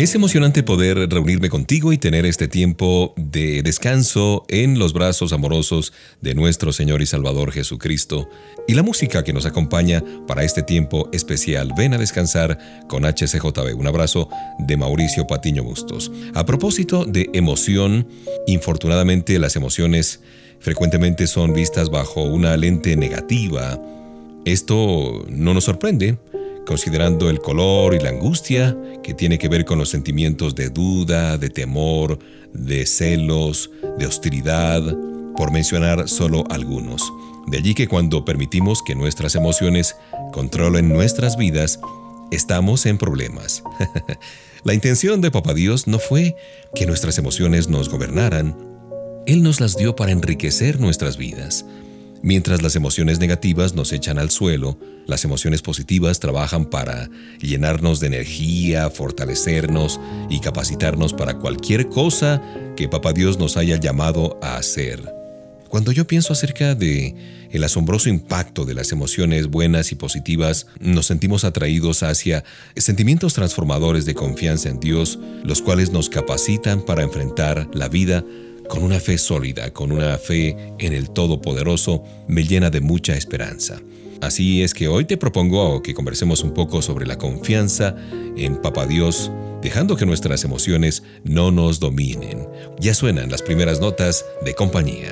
Es emocionante poder reunirme contigo y tener este tiempo de descanso en los brazos amorosos de nuestro Señor y Salvador Jesucristo y la música que nos acompaña para este tiempo especial. Ven a descansar con HCJB. Un abrazo de Mauricio Patiño Bustos. A propósito de emoción, infortunadamente las emociones frecuentemente son vistas bajo una lente negativa. Esto no nos sorprende considerando el color y la angustia que tiene que ver con los sentimientos de duda, de temor, de celos, de hostilidad, por mencionar solo algunos. De allí que cuando permitimos que nuestras emociones controlen nuestras vidas, estamos en problemas. la intención de Papá Dios no fue que nuestras emociones nos gobernaran, Él nos las dio para enriquecer nuestras vidas. Mientras las emociones negativas nos echan al suelo, las emociones positivas trabajan para llenarnos de energía, fortalecernos y capacitarnos para cualquier cosa que Papá Dios nos haya llamado a hacer. Cuando yo pienso acerca de el asombroso impacto de las emociones buenas y positivas, nos sentimos atraídos hacia sentimientos transformadores de confianza en Dios, los cuales nos capacitan para enfrentar la vida con una fe sólida, con una fe en el Todopoderoso, me llena de mucha esperanza. Así es que hoy te propongo que conversemos un poco sobre la confianza en Papá Dios, dejando que nuestras emociones no nos dominen. Ya suenan las primeras notas de compañía.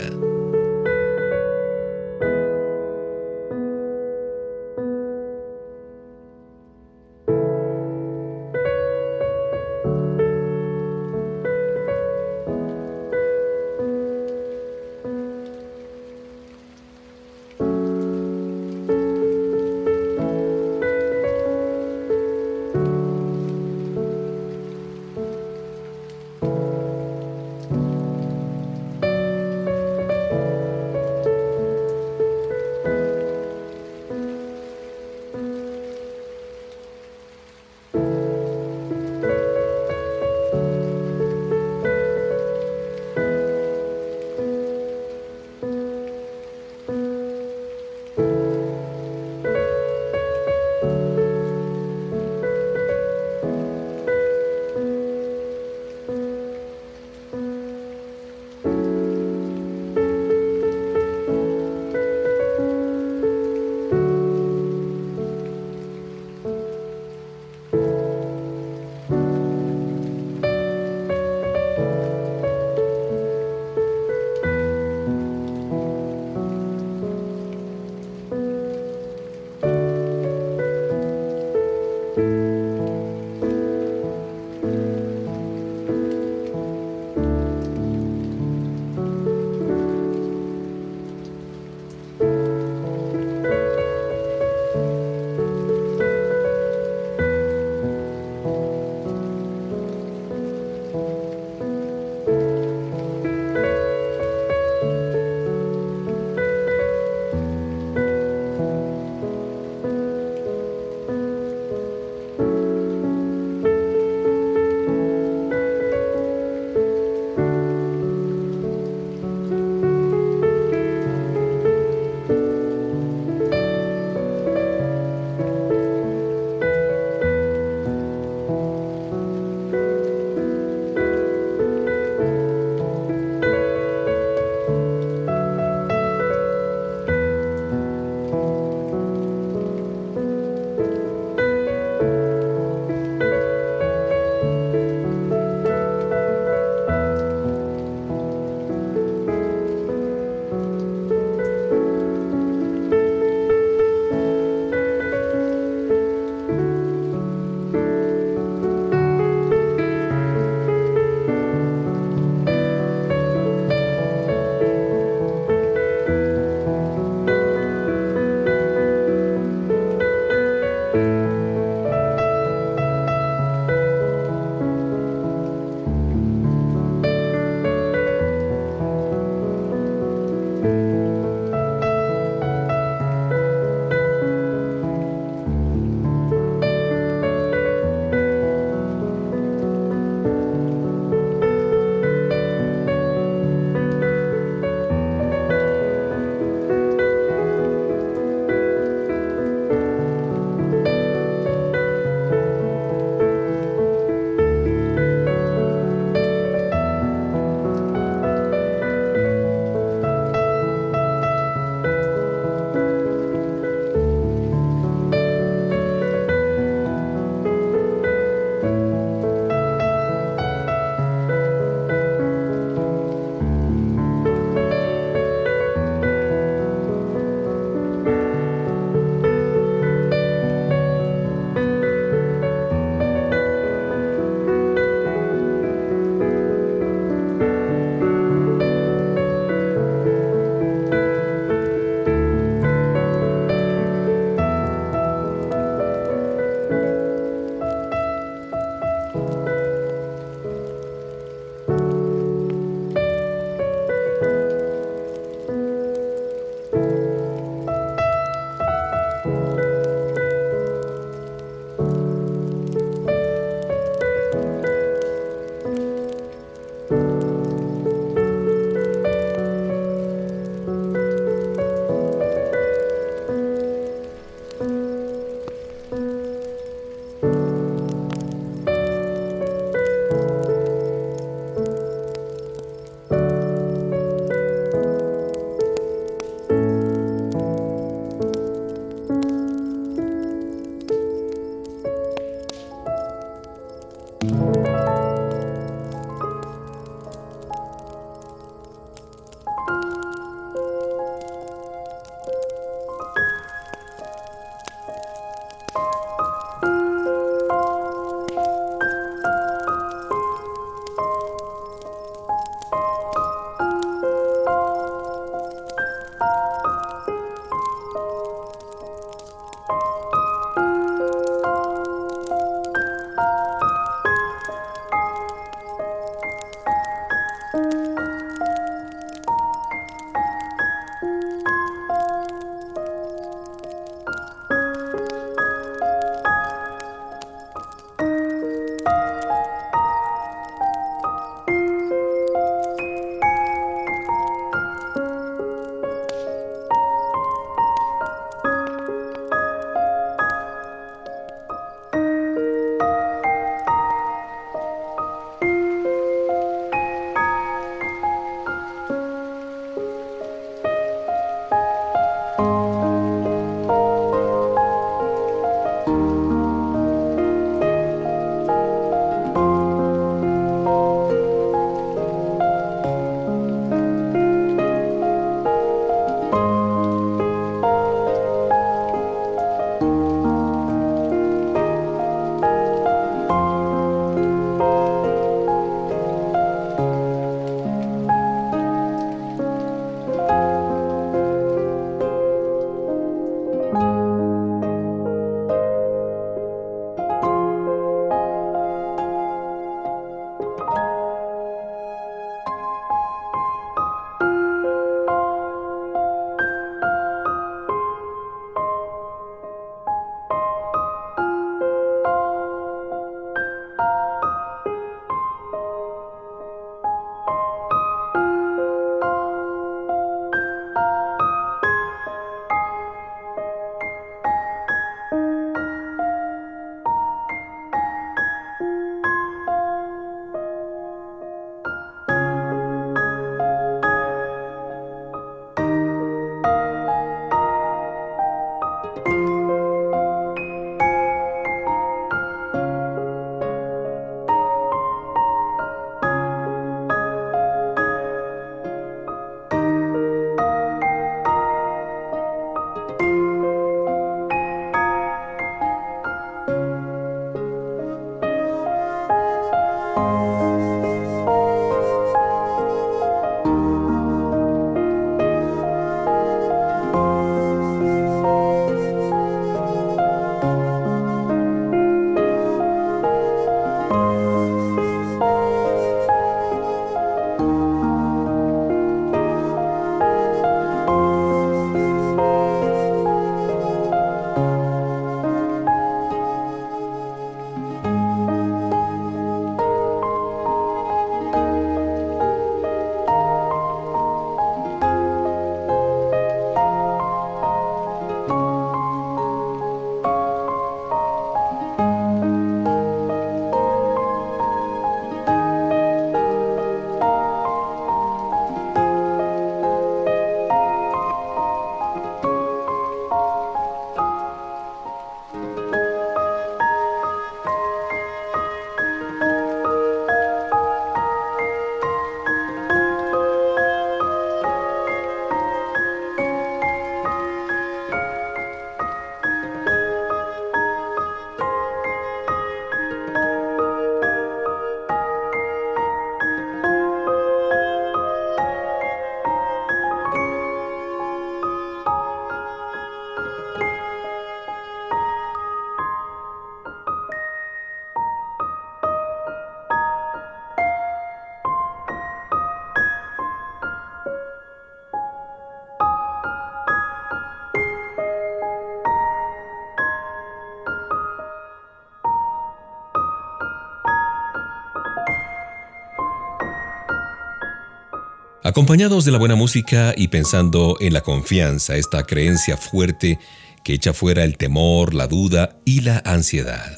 Acompañados de la buena música y pensando en la confianza, esta creencia fuerte que echa fuera el temor, la duda y la ansiedad.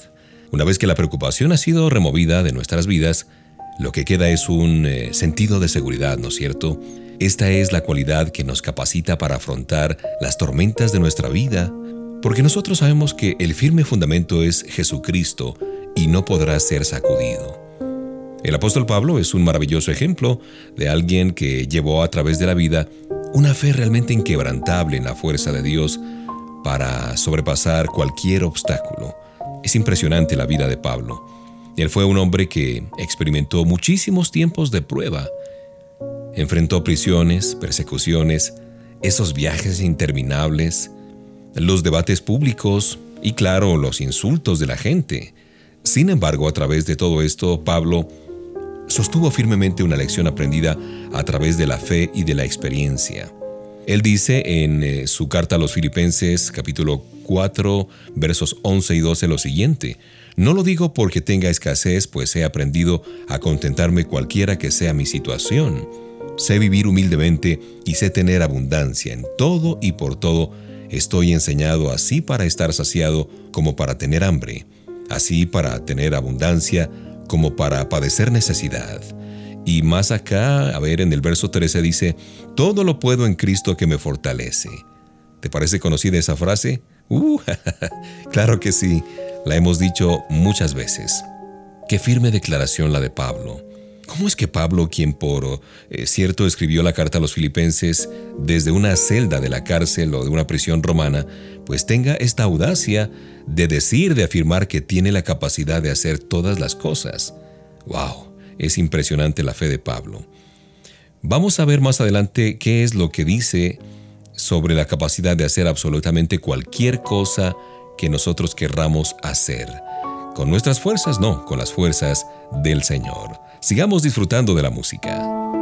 Una vez que la preocupación ha sido removida de nuestras vidas, lo que queda es un eh, sentido de seguridad, ¿no es cierto? Esta es la cualidad que nos capacita para afrontar las tormentas de nuestra vida, porque nosotros sabemos que el firme fundamento es Jesucristo y no podrá ser sacudido. El apóstol Pablo es un maravilloso ejemplo de alguien que llevó a través de la vida una fe realmente inquebrantable en la fuerza de Dios para sobrepasar cualquier obstáculo. Es impresionante la vida de Pablo. Él fue un hombre que experimentó muchísimos tiempos de prueba. Enfrentó prisiones, persecuciones, esos viajes interminables, los debates públicos y claro, los insultos de la gente. Sin embargo, a través de todo esto, Pablo sostuvo firmemente una lección aprendida a través de la fe y de la experiencia. Él dice en eh, su carta a los Filipenses capítulo 4 versos 11 y 12 lo siguiente, No lo digo porque tenga escasez, pues he aprendido a contentarme cualquiera que sea mi situación. Sé vivir humildemente y sé tener abundancia en todo y por todo. Estoy enseñado así para estar saciado como para tener hambre, así para tener abundancia como para padecer necesidad. Y más acá, a ver, en el verso 13 dice, todo lo puedo en Cristo que me fortalece. ¿Te parece conocida esa frase? Uh, claro que sí, la hemos dicho muchas veces. Qué firme declaración la de Pablo. ¿Cómo es que Pablo, quien por eh, cierto escribió la carta a los filipenses desde una celda de la cárcel o de una prisión romana, pues tenga esta audacia de decir, de afirmar que tiene la capacidad de hacer todas las cosas? ¡Wow! Es impresionante la fe de Pablo. Vamos a ver más adelante qué es lo que dice sobre la capacidad de hacer absolutamente cualquier cosa que nosotros querramos hacer. Con nuestras fuerzas, no, con las fuerzas del Señor. Sigamos disfrutando de la música.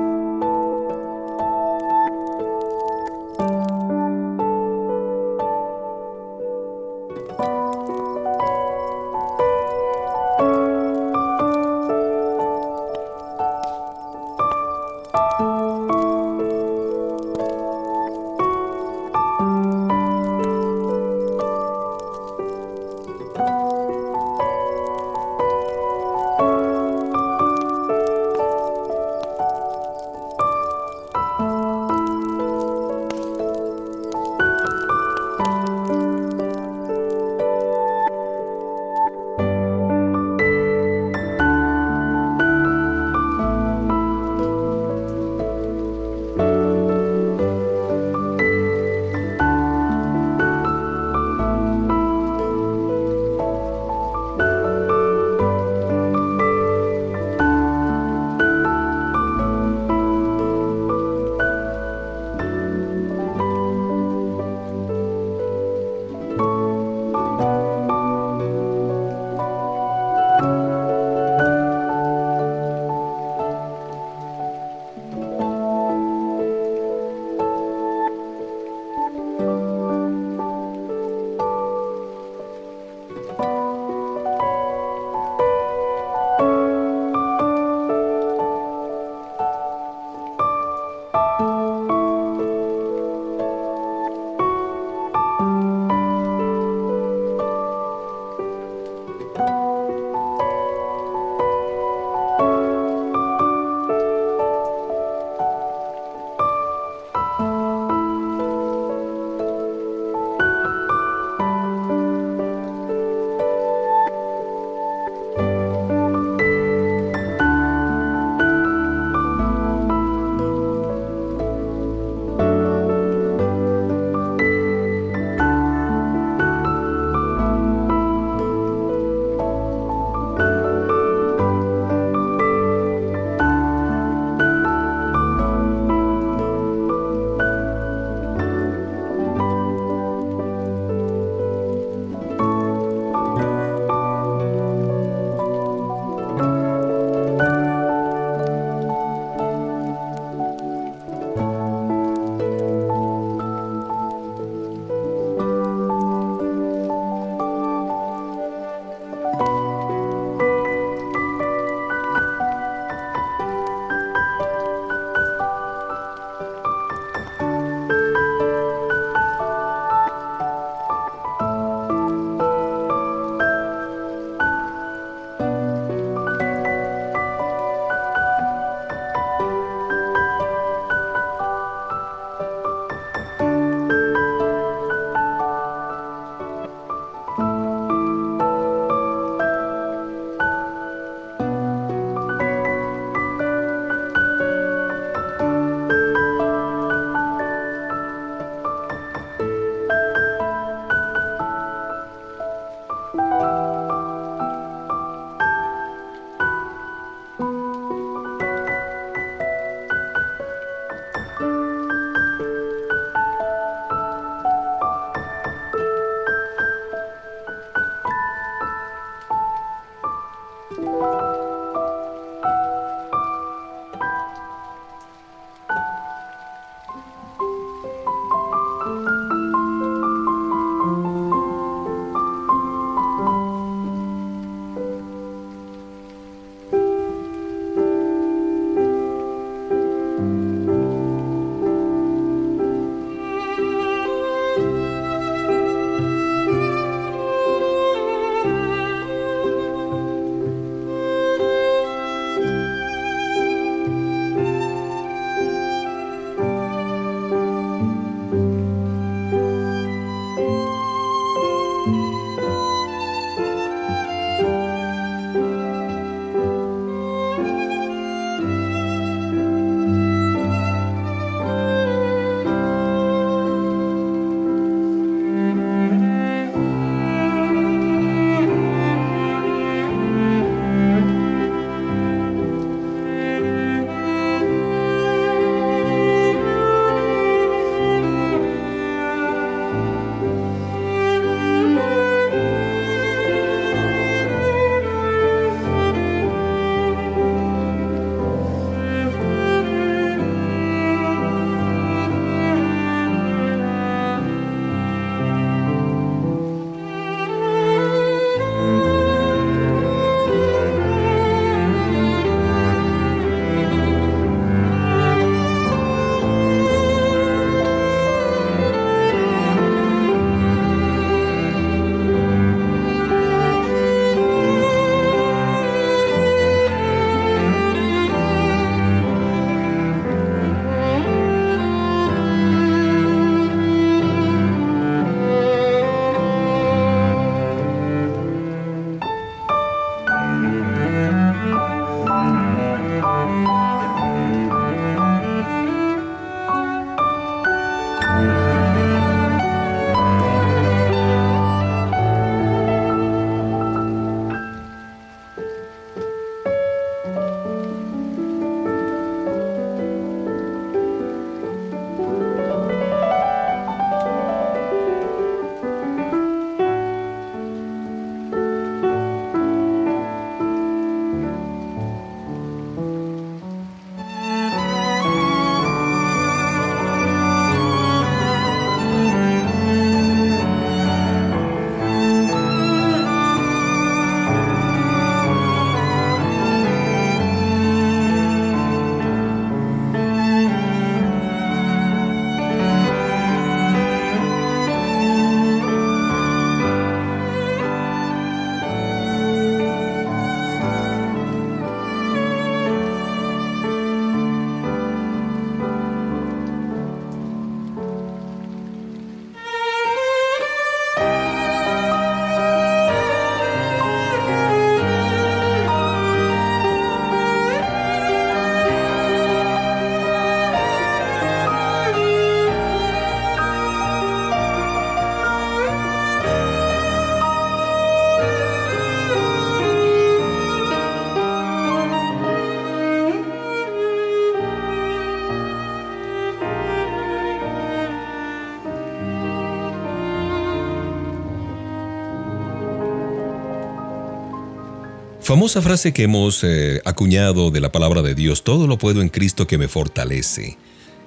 Famosa frase que hemos eh, acuñado de la palabra de Dios, todo lo puedo en Cristo que me fortalece.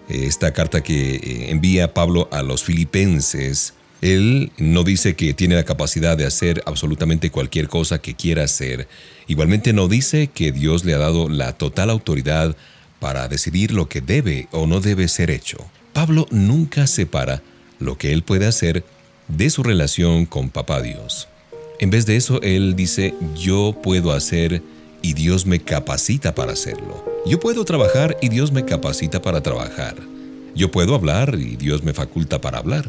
Esta carta que eh, envía Pablo a los filipenses, él no dice que tiene la capacidad de hacer absolutamente cualquier cosa que quiera hacer. Igualmente no dice que Dios le ha dado la total autoridad para decidir lo que debe o no debe ser hecho. Pablo nunca separa lo que él puede hacer de su relación con Papá Dios. En vez de eso, él dice, yo puedo hacer y Dios me capacita para hacerlo. Yo puedo trabajar y Dios me capacita para trabajar. Yo puedo hablar y Dios me faculta para hablar.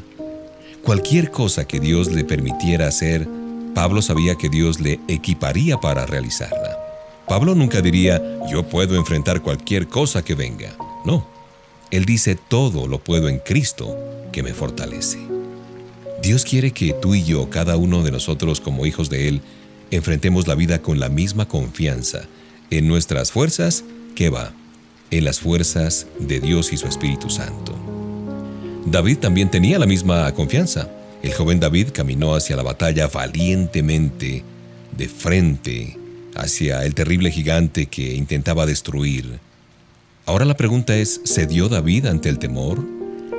Cualquier cosa que Dios le permitiera hacer, Pablo sabía que Dios le equiparía para realizarla. Pablo nunca diría, yo puedo enfrentar cualquier cosa que venga. No, él dice, todo lo puedo en Cristo que me fortalece. Dios quiere que tú y yo, cada uno de nosotros como hijos de Él, enfrentemos la vida con la misma confianza en nuestras fuerzas que va, en las fuerzas de Dios y su Espíritu Santo. David también tenía la misma confianza. El joven David caminó hacia la batalla valientemente, de frente, hacia el terrible gigante que intentaba destruir. Ahora la pregunta es, ¿cedió David ante el temor?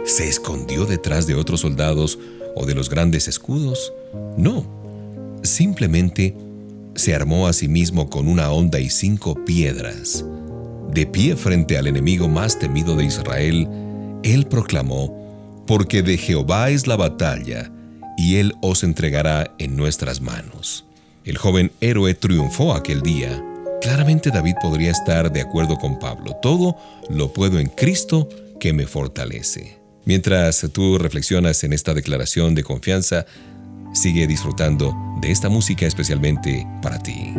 ¿Se escondió detrás de otros soldados o de los grandes escudos. No, simplemente se armó a sí mismo con una honda y cinco piedras. De pie frente al enemigo más temido de Israel, él proclamó, porque de Jehová es la batalla, y él os entregará en nuestras manos. El joven héroe triunfó aquel día. Claramente David podría estar de acuerdo con Pablo. Todo lo puedo en Cristo que me fortalece. Mientras tú reflexionas en esta declaración de confianza, sigue disfrutando de esta música especialmente para ti.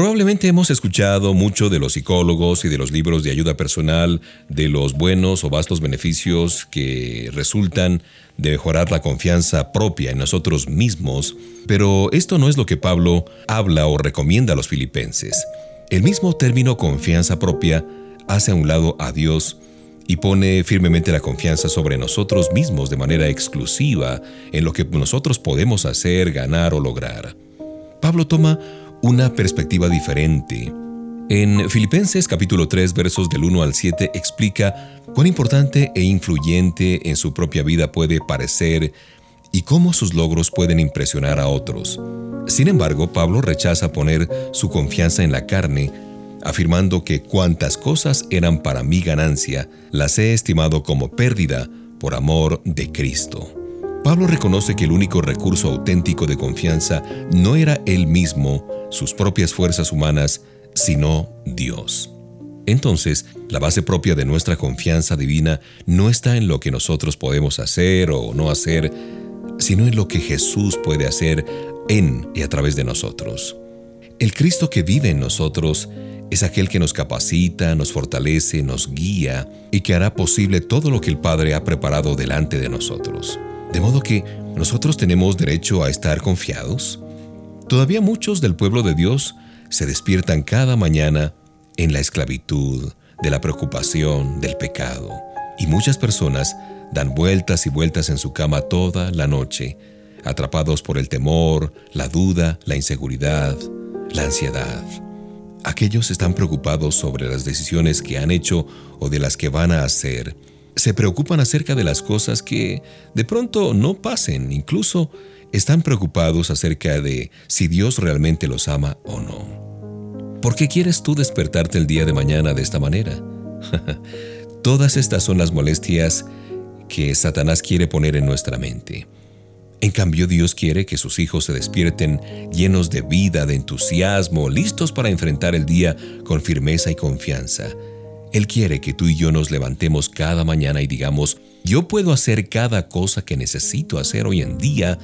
Probablemente hemos escuchado mucho de los psicólogos y de los libros de ayuda personal, de los buenos o vastos beneficios que resultan de mejorar la confianza propia en nosotros mismos, pero esto no es lo que Pablo habla o recomienda a los filipenses. El mismo término confianza propia hace a un lado a Dios y pone firmemente la confianza sobre nosotros mismos de manera exclusiva en lo que nosotros podemos hacer, ganar o lograr. Pablo toma una perspectiva diferente. En Filipenses capítulo 3 versos del 1 al 7 explica cuán importante e influyente en su propia vida puede parecer y cómo sus logros pueden impresionar a otros. Sin embargo, Pablo rechaza poner su confianza en la carne, afirmando que cuantas cosas eran para mi ganancia, las he estimado como pérdida por amor de Cristo. Pablo reconoce que el único recurso auténtico de confianza no era él mismo, sus propias fuerzas humanas, sino Dios. Entonces, la base propia de nuestra confianza divina no está en lo que nosotros podemos hacer o no hacer, sino en lo que Jesús puede hacer en y a través de nosotros. El Cristo que vive en nosotros es aquel que nos capacita, nos fortalece, nos guía y que hará posible todo lo que el Padre ha preparado delante de nosotros. De modo que nosotros tenemos derecho a estar confiados. Todavía muchos del pueblo de Dios se despiertan cada mañana en la esclavitud, de la preocupación, del pecado. Y muchas personas dan vueltas y vueltas en su cama toda la noche, atrapados por el temor, la duda, la inseguridad, la ansiedad. Aquellos están preocupados sobre las decisiones que han hecho o de las que van a hacer. Se preocupan acerca de las cosas que de pronto no pasen. Incluso están preocupados acerca de si Dios realmente los ama o no. ¿Por qué quieres tú despertarte el día de mañana de esta manera? Todas estas son las molestias que Satanás quiere poner en nuestra mente. En cambio, Dios quiere que sus hijos se despierten llenos de vida, de entusiasmo, listos para enfrentar el día con firmeza y confianza. Él quiere que tú y yo nos levantemos cada mañana y digamos, yo puedo hacer cada cosa que necesito hacer hoy en día,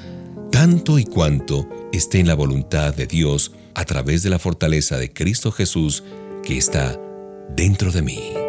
tanto y cuanto esté en la voluntad de Dios a través de la fortaleza de Cristo Jesús que está dentro de mí.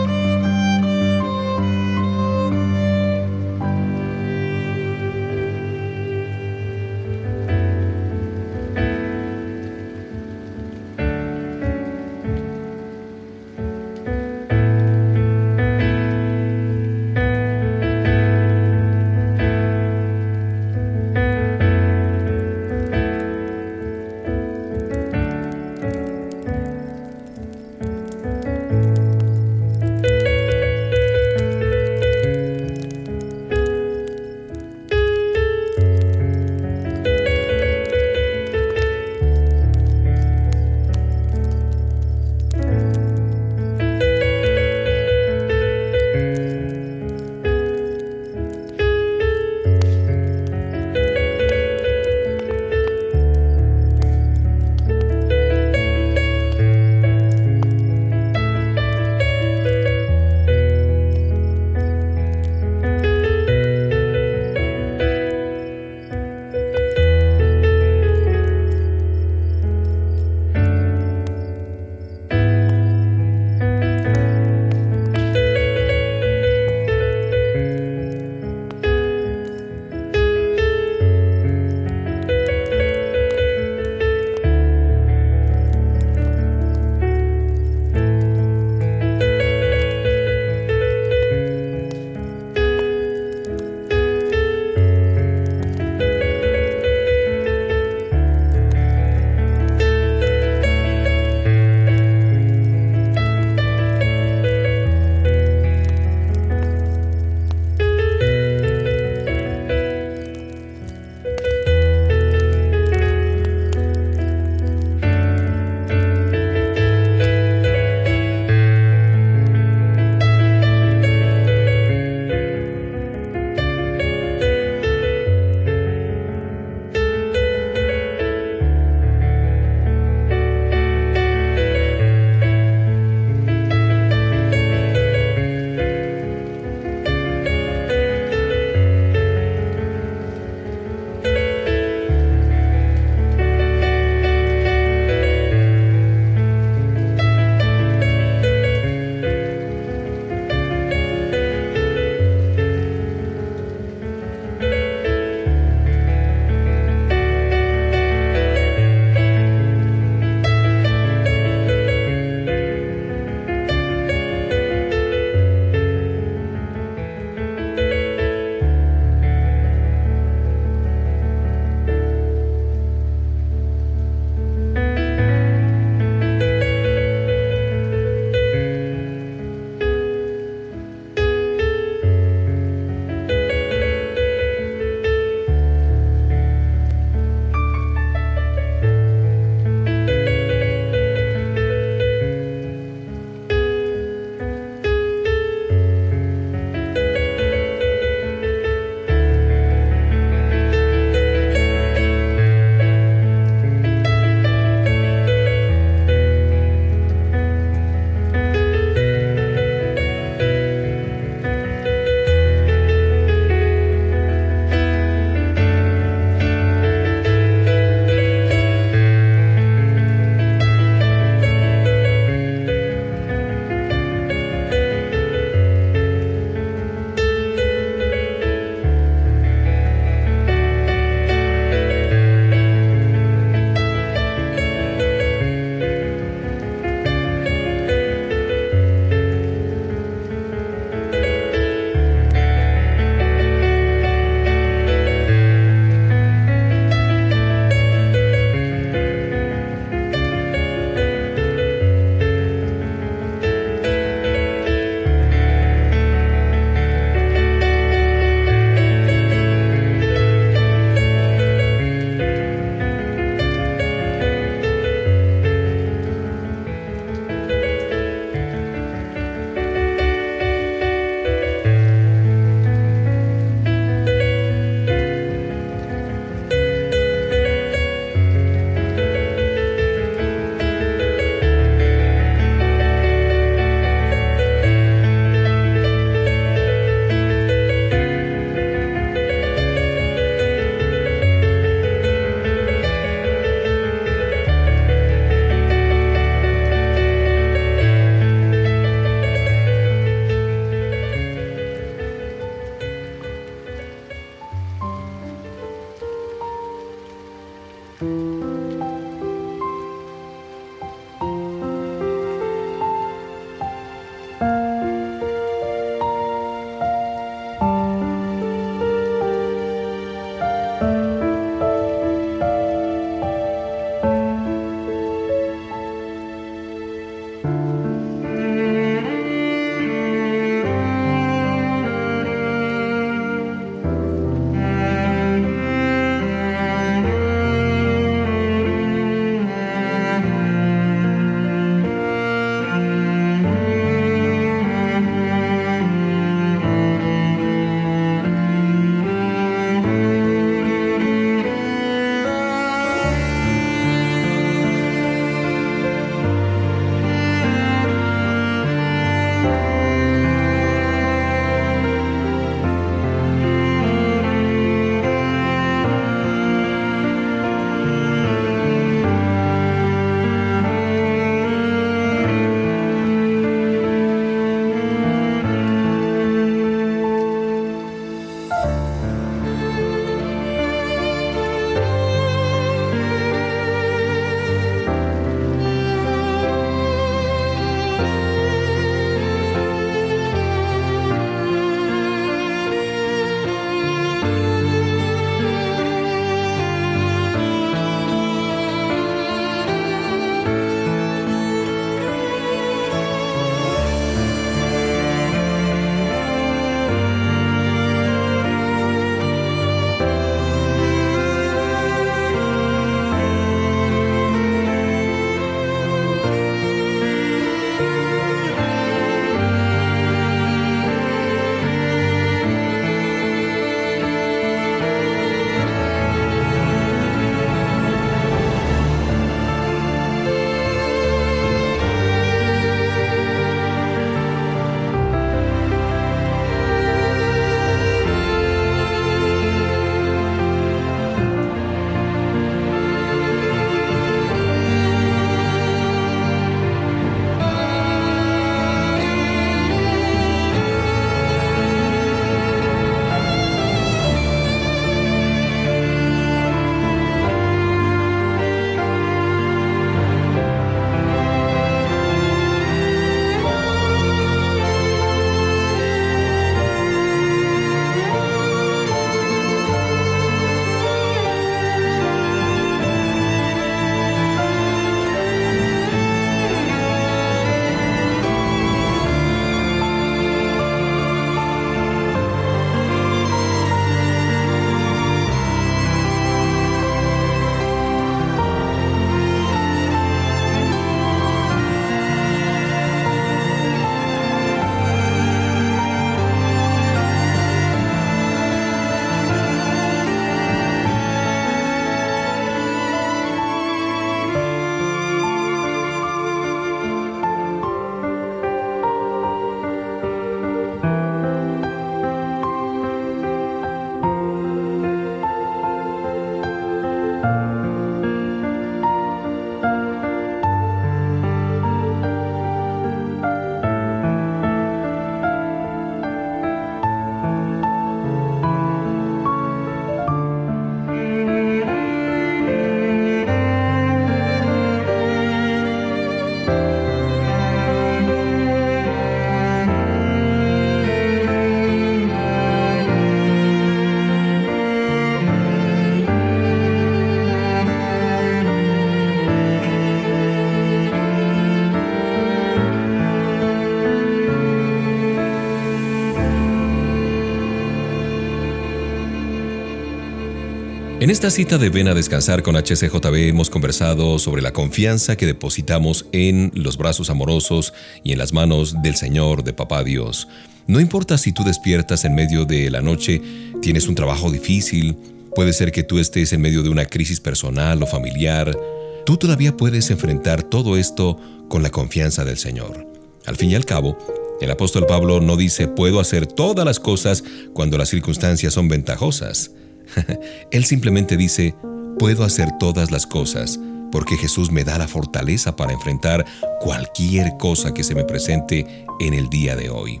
En esta cita de Ven a Descansar con HCJB hemos conversado sobre la confianza que depositamos en los brazos amorosos y en las manos del Señor, de Papá Dios. No importa si tú despiertas en medio de la noche, tienes un trabajo difícil, puede ser que tú estés en medio de una crisis personal o familiar, tú todavía puedes enfrentar todo esto con la confianza del Señor. Al fin y al cabo, el apóstol Pablo no dice puedo hacer todas las cosas cuando las circunstancias son ventajosas. Él simplemente dice, puedo hacer todas las cosas porque Jesús me da la fortaleza para enfrentar cualquier cosa que se me presente en el día de hoy.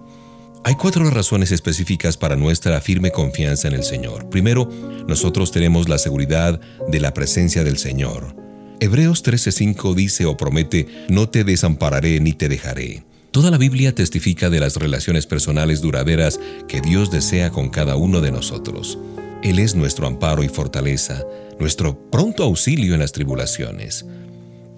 Hay cuatro razones específicas para nuestra firme confianza en el Señor. Primero, nosotros tenemos la seguridad de la presencia del Señor. Hebreos 13:5 dice o promete, no te desampararé ni te dejaré. Toda la Biblia testifica de las relaciones personales duraderas que Dios desea con cada uno de nosotros. Él es nuestro amparo y fortaleza, nuestro pronto auxilio en las tribulaciones.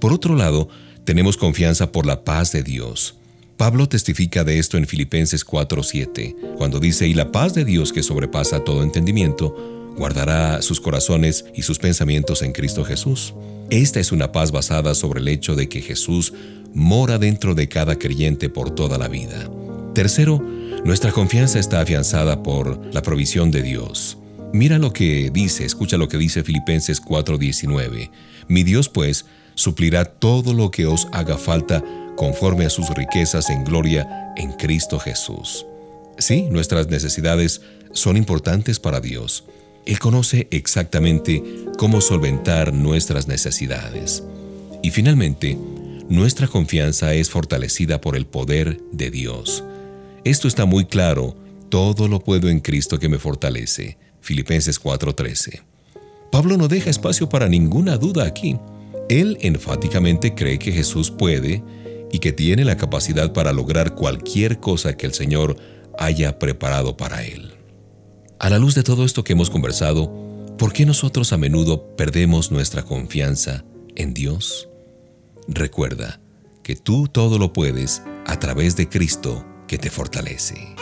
Por otro lado, tenemos confianza por la paz de Dios. Pablo testifica de esto en Filipenses 4:7, cuando dice, y la paz de Dios que sobrepasa todo entendimiento, guardará sus corazones y sus pensamientos en Cristo Jesús. Esta es una paz basada sobre el hecho de que Jesús mora dentro de cada creyente por toda la vida. Tercero, nuestra confianza está afianzada por la provisión de Dios. Mira lo que dice, escucha lo que dice Filipenses 4:19. Mi Dios pues suplirá todo lo que os haga falta conforme a sus riquezas en gloria en Cristo Jesús. Sí, nuestras necesidades son importantes para Dios. Él conoce exactamente cómo solventar nuestras necesidades. Y finalmente, nuestra confianza es fortalecida por el poder de Dios. Esto está muy claro, todo lo puedo en Cristo que me fortalece. Filipenses 4:13. Pablo no deja espacio para ninguna duda aquí. Él enfáticamente cree que Jesús puede y que tiene la capacidad para lograr cualquier cosa que el Señor haya preparado para él. A la luz de todo esto que hemos conversado, ¿por qué nosotros a menudo perdemos nuestra confianza en Dios? Recuerda que tú todo lo puedes a través de Cristo que te fortalece.